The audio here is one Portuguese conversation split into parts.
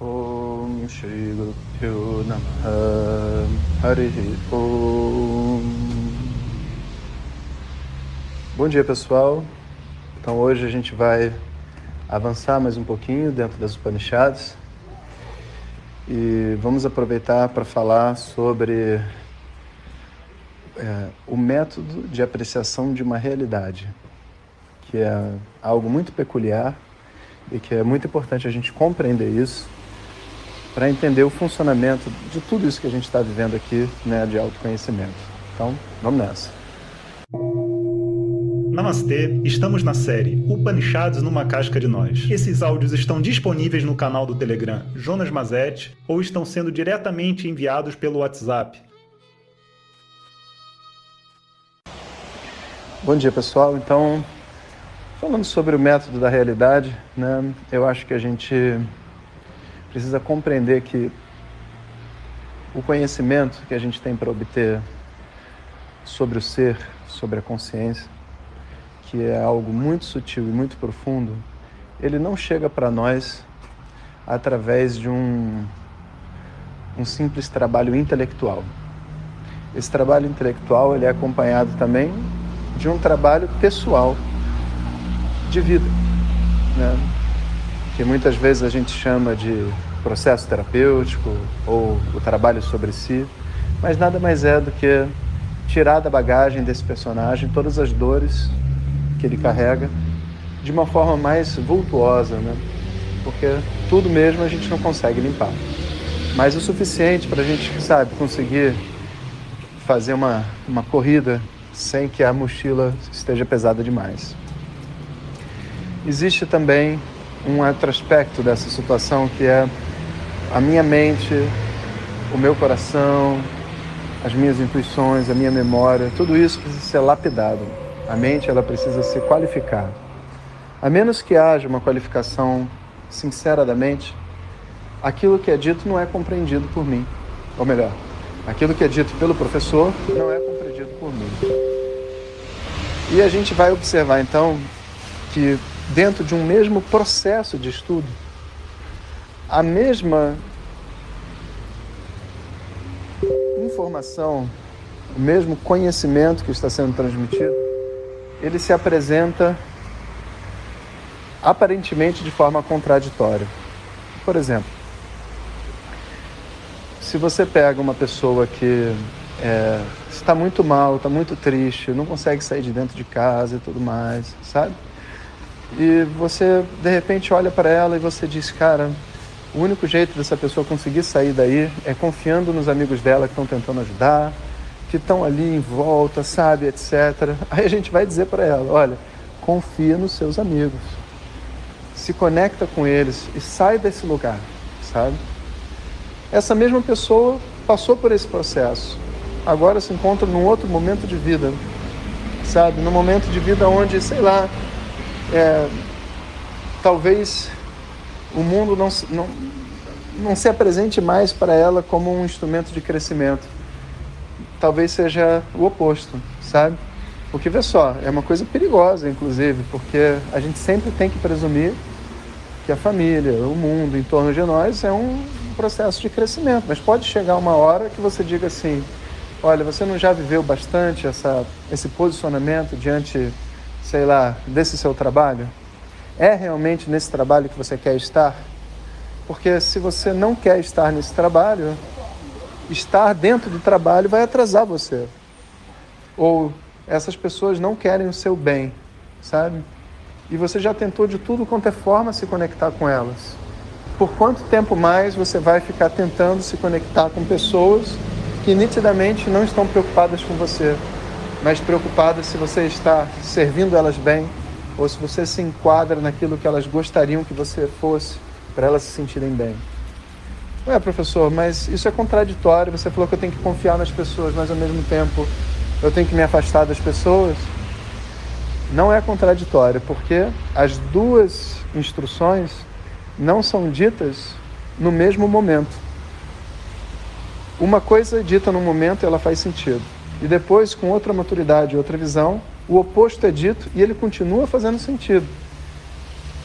Om Shri Guru Namaha Hari Om Bom dia pessoal, então hoje a gente vai avançar mais um pouquinho dentro das Upanishads. E vamos aproveitar para falar sobre é, o método de apreciação de uma realidade, que é algo muito peculiar e que é muito importante a gente compreender isso para entender o funcionamento de tudo isso que a gente está vivendo aqui né, de autoconhecimento. Então, vamos nessa. Namastê, estamos na série Upanishads numa casca de nós. Esses áudios estão disponíveis no canal do Telegram Jonas Mazet ou estão sendo diretamente enviados pelo WhatsApp. Bom dia, pessoal. Então, falando sobre o método da realidade, né, eu acho que a gente precisa compreender que o conhecimento que a gente tem para obter sobre o ser, sobre a consciência, que é algo muito sutil e muito profundo, ele não chega para nós através de um, um simples trabalho intelectual. Esse trabalho intelectual ele é acompanhado também de um trabalho pessoal de vida, né? que muitas vezes a gente chama de processo terapêutico ou o trabalho sobre si, mas nada mais é do que tirar da bagagem desse personagem todas as dores que ele carrega de uma forma mais vultuosa, né? Porque tudo mesmo a gente não consegue limpar. Mas o suficiente para a gente, sabe, conseguir fazer uma, uma corrida sem que a mochila esteja pesada demais. Existe também um outro aspecto dessa situação que é a minha mente, o meu coração, as minhas intuições, a minha memória, tudo isso precisa ser lapidado. A mente ela precisa se qualificar. A menos que haja uma qualificação sincera da mente, aquilo que é dito não é compreendido por mim. Ou melhor, aquilo que é dito pelo professor não é compreendido por mim. E a gente vai observar então que dentro de um mesmo processo de estudo, a mesma informação, o mesmo conhecimento que está sendo transmitido, ele se apresenta aparentemente de forma contraditória. Por exemplo, se você pega uma pessoa que é, está muito mal, está muito triste, não consegue sair de dentro de casa e tudo mais, sabe? E você de repente olha para ela e você diz, cara, o único jeito dessa pessoa conseguir sair daí é confiando nos amigos dela que estão tentando ajudar, que estão ali em volta, sabe, etc. Aí a gente vai dizer para ela: olha, confia nos seus amigos, se conecta com eles e sai desse lugar, sabe? Essa mesma pessoa passou por esse processo, agora se encontra num outro momento de vida, sabe? Num momento de vida onde, sei lá, é, talvez o mundo não, não, não se apresente mais para ela como um instrumento de crescimento. Talvez seja o oposto, sabe? Porque vê só, é uma coisa perigosa, inclusive, porque a gente sempre tem que presumir que a família, o mundo em torno de nós é um processo de crescimento. Mas pode chegar uma hora que você diga assim: olha, você não já viveu bastante essa, esse posicionamento diante, sei lá, desse seu trabalho? É realmente nesse trabalho que você quer estar? Porque se você não quer estar nesse trabalho, estar dentro do trabalho vai atrasar você. Ou essas pessoas não querem o seu bem, sabe? E você já tentou de tudo quanto é forma se conectar com elas. Por quanto tempo mais você vai ficar tentando se conectar com pessoas que nitidamente não estão preocupadas com você, mas preocupadas se você está servindo elas bem ou se você se enquadra naquilo que elas gostariam que você fosse, para elas se sentirem bem. Ué, professor, mas isso é contraditório. Você falou que eu tenho que confiar nas pessoas, mas ao mesmo tempo eu tenho que me afastar das pessoas. Não é contraditório, porque as duas instruções não são ditas no mesmo momento. Uma coisa dita num momento ela faz sentido. E depois, com outra maturidade, outra visão, o oposto é dito e ele continua fazendo sentido.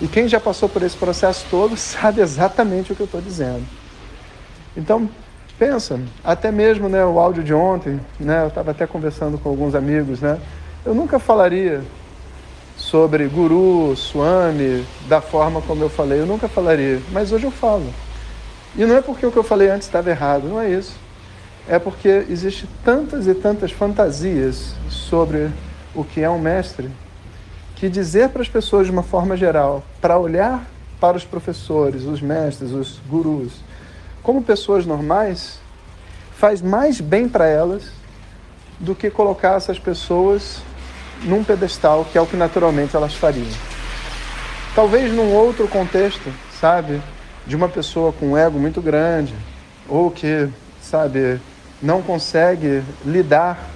E quem já passou por esse processo todo sabe exatamente o que eu estou dizendo. Então, pensa, até mesmo né, o áudio de ontem, né, eu estava até conversando com alguns amigos, né, eu nunca falaria sobre guru, swami, da forma como eu falei, eu nunca falaria, mas hoje eu falo. E não é porque o que eu falei antes estava errado, não é isso. É porque existe tantas e tantas fantasias sobre o que é um mestre, que dizer para as pessoas de uma forma geral, para olhar para os professores, os mestres, os gurus, como pessoas normais, faz mais bem para elas do que colocar essas pessoas num pedestal, que é o que naturalmente elas fariam. Talvez num outro contexto, sabe, de uma pessoa com um ego muito grande, ou que, sabe, não consegue lidar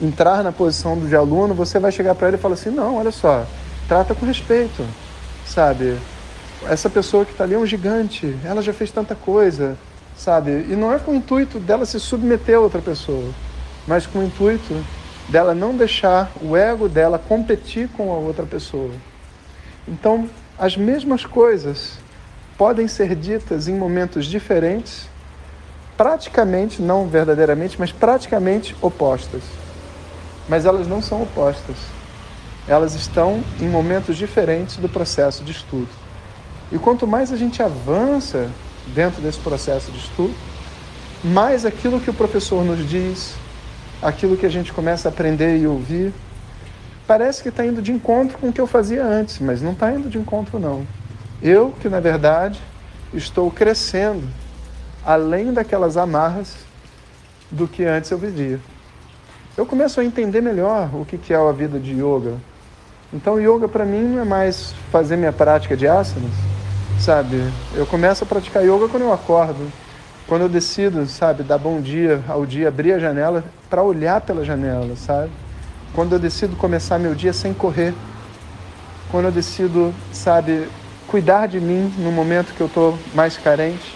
entrar na posição de aluno, você vai chegar para ele e falar assim: não, olha só, trata com respeito, sabe? Essa pessoa que está ali é um gigante, ela já fez tanta coisa, sabe? E não é com o intuito dela se submeter a outra pessoa, mas com o intuito dela não deixar o ego dela competir com a outra pessoa. Então, as mesmas coisas podem ser ditas em momentos diferentes, praticamente, não verdadeiramente, mas praticamente opostas mas elas não são opostas. Elas estão em momentos diferentes do processo de estudo. E quanto mais a gente avança dentro desse processo de estudo, mais aquilo que o professor nos diz, aquilo que a gente começa a aprender e ouvir, parece que está indo de encontro com o que eu fazia antes, mas não está indo de encontro, não. Eu, que na verdade estou crescendo além daquelas amarras do que antes eu vivia eu começo a entender melhor o que é a vida de yoga. Então, yoga para mim não é mais fazer minha prática de asanas, sabe? Eu começo a praticar yoga quando eu acordo, quando eu decido, sabe, dar bom dia ao dia, abrir a janela para olhar pela janela, sabe? Quando eu decido começar meu dia sem correr, quando eu decido, sabe, cuidar de mim no momento que eu estou mais carente.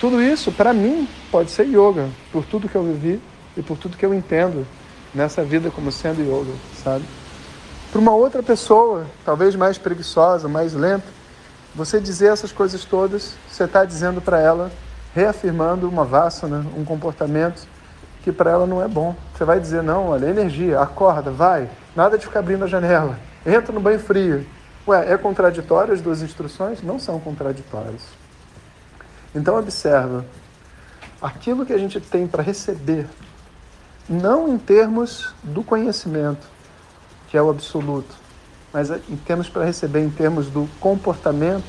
Tudo isso, para mim, pode ser yoga, por tudo que eu vivi e por tudo que eu entendo nessa vida como sendo yoga, sabe? Para uma outra pessoa, talvez mais preguiçosa, mais lenta, você dizer essas coisas todas, você está dizendo para ela, reafirmando uma vasana, um comportamento que para ela não é bom. Você vai dizer, não, olha, energia, acorda, vai, nada de ficar abrindo a janela, entra no banho frio. Ué, é contraditório as duas instruções? Não são contraditórias. Então observa, aquilo que a gente tem para receber não em termos do conhecimento, que é o absoluto, mas em termos para receber em termos do comportamento,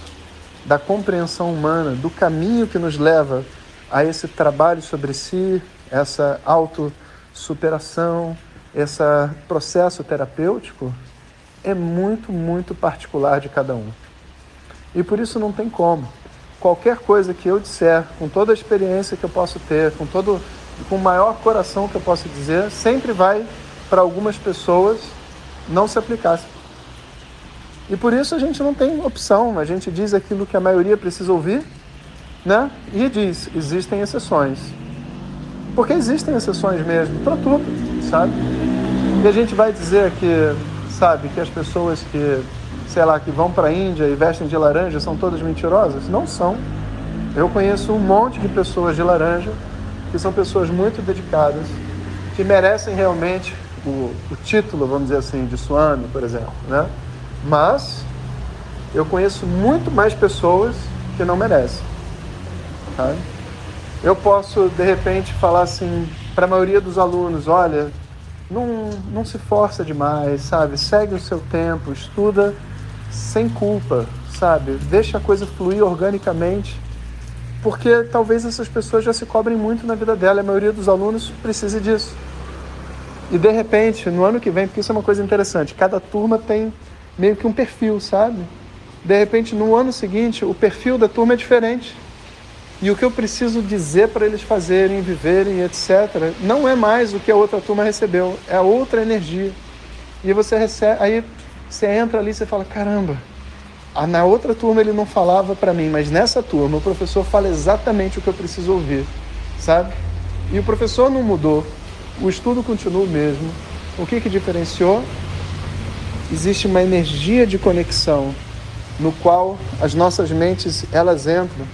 da compreensão humana, do caminho que nos leva a esse trabalho sobre si, essa autossuperação, esse processo terapêutico, é muito, muito particular de cada um. E por isso não tem como. Qualquer coisa que eu disser, com toda a experiência que eu posso ter, com todo com o maior coração que eu posso dizer, sempre vai para algumas pessoas não se aplicar. E por isso a gente não tem opção, a gente diz aquilo que a maioria precisa ouvir, né? E diz, existem exceções. Porque existem exceções mesmo, para tudo, sabe? E a gente vai dizer que, sabe, que as pessoas que, sei lá, que vão para a Índia e vestem de laranja são todas mentirosas? Não são. Eu conheço um monte de pessoas de laranja que são pessoas muito dedicadas, que merecem realmente o, o título, vamos dizer assim, de Swami, por exemplo, né? Mas eu conheço muito mais pessoas que não merecem. Tá? Eu posso, de repente, falar assim para a maioria dos alunos: olha, não, não se força demais, sabe? Segue o seu tempo, estuda sem culpa, sabe? Deixa a coisa fluir organicamente porque talvez essas pessoas já se cobrem muito na vida dela, a maioria dos alunos precise disso. E de repente, no ano que vem, porque isso é uma coisa interessante, cada turma tem meio que um perfil, sabe? De repente, no ano seguinte, o perfil da turma é diferente. E o que eu preciso dizer para eles fazerem, viverem, etc., não é mais o que a outra turma recebeu, é outra energia. E você recebe, aí você entra ali e você fala: caramba, na outra turma ele não falava para mim, mas nessa turma o professor fala exatamente o que eu preciso ouvir, sabe? E o professor não mudou, o estudo continua o mesmo. O que, que diferenciou? Existe uma energia de conexão no qual as nossas mentes elas entram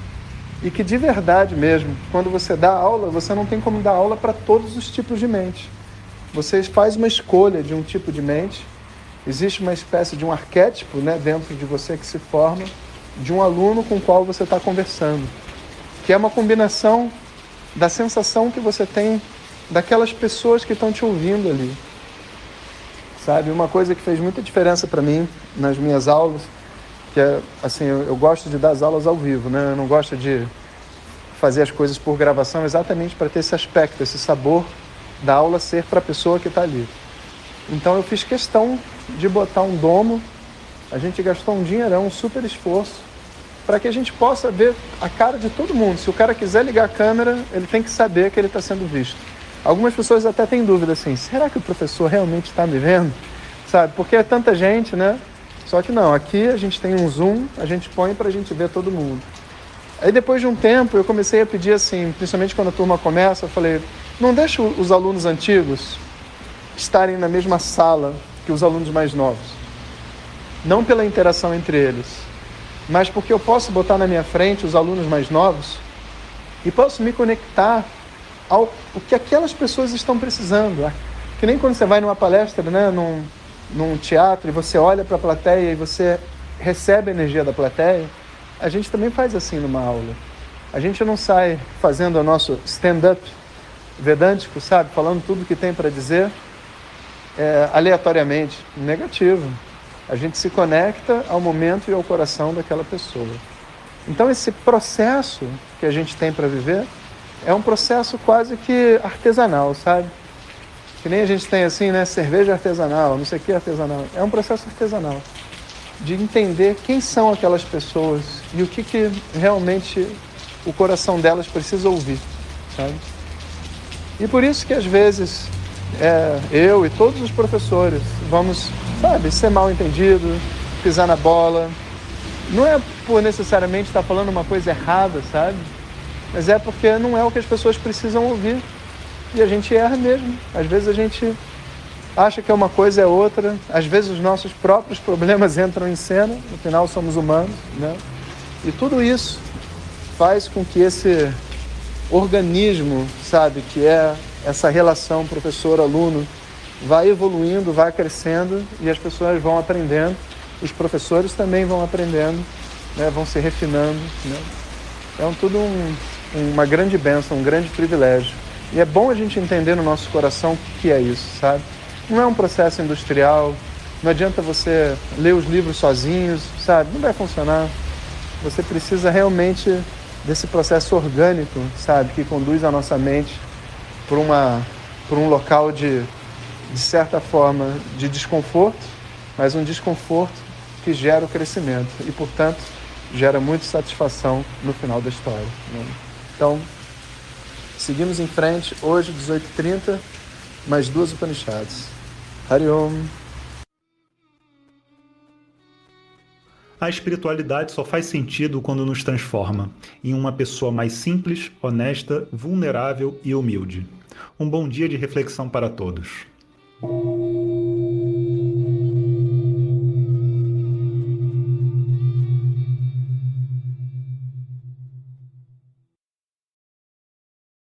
e que de verdade mesmo, quando você dá aula, você não tem como dar aula para todos os tipos de mente. Você faz uma escolha de um tipo de mente, existe uma espécie de um arquétipo né, dentro de você que se forma de um aluno com o qual você está conversando, que é uma combinação da sensação que você tem daquelas pessoas que estão te ouvindo ali. Sabe, uma coisa que fez muita diferença para mim nas minhas aulas, que é assim, eu, eu, gosto de dar as aulas ao vivo, né? Eu não gosto de fazer as coisas por gravação exatamente para ter esse aspecto, esse sabor da aula ser para a pessoa que está ali. Então eu fiz questão de botar um domo, a gente gastou um dinheirão, um super esforço, para que a gente possa ver a cara de todo mundo. Se o cara quiser ligar a câmera, ele tem que saber que ele está sendo visto. Algumas pessoas até têm dúvida assim: será que o professor realmente está me vendo? Sabe? Porque é tanta gente, né? Só que não, aqui a gente tem um zoom, a gente põe para a gente ver todo mundo. Aí depois de um tempo eu comecei a pedir assim, principalmente quando a turma começa, eu falei: não deixa os alunos antigos estarem na mesma sala que os alunos mais novos. Não pela interação entre eles, mas porque eu posso botar na minha frente os alunos mais novos e posso me conectar ao o que aquelas pessoas estão precisando. Que nem quando você vai numa palestra, né, num, num teatro, e você olha para a plateia e você recebe a energia da plateia, a gente também faz assim numa aula. A gente não sai fazendo o nosso stand-up vedântico, sabe? Falando tudo que tem para dizer é, aleatoriamente. Negativo. A gente se conecta ao momento e ao coração daquela pessoa. Então, esse processo que a gente tem para viver é um processo quase que artesanal, sabe? Que nem a gente tem assim, né? Cerveja artesanal, não sei o que artesanal. É um processo artesanal de entender quem são aquelas pessoas e o que, que realmente o coração delas precisa ouvir, sabe? E por isso que às vezes é, eu e todos os professores vamos, sabe, ser mal entendido, pisar na bola. Não é por necessariamente estar falando uma coisa errada, sabe? Mas é porque não é o que as pessoas precisam ouvir. E a gente erra mesmo. Às vezes a gente acha que é uma coisa é outra. Às vezes os nossos próprios problemas entram em cena. No final somos humanos, né? E tudo isso faz com que esse organismo, sabe, que é essa relação professor-aluno, vá evoluindo, vá crescendo e as pessoas vão aprendendo. Os professores também vão aprendendo, né? vão se refinando. Né? É um, tudo um, uma grande bênção, um grande privilégio. E é bom a gente entender no nosso coração o que é isso, sabe? Não é um processo industrial, não adianta você ler os livros sozinhos, sabe? Não vai funcionar. Você precisa realmente desse processo orgânico, sabe? Que conduz a nossa mente para uma por um local de de certa forma de desconforto, mas um desconforto que gera o crescimento e, portanto, gera muita satisfação no final da história. Né? Então, seguimos em frente, hoje, 18h30, mais duas Upanishads. Hariom. A espiritualidade só faz sentido quando nos transforma em uma pessoa mais simples, honesta, vulnerável e humilde. Um bom dia de reflexão para todos.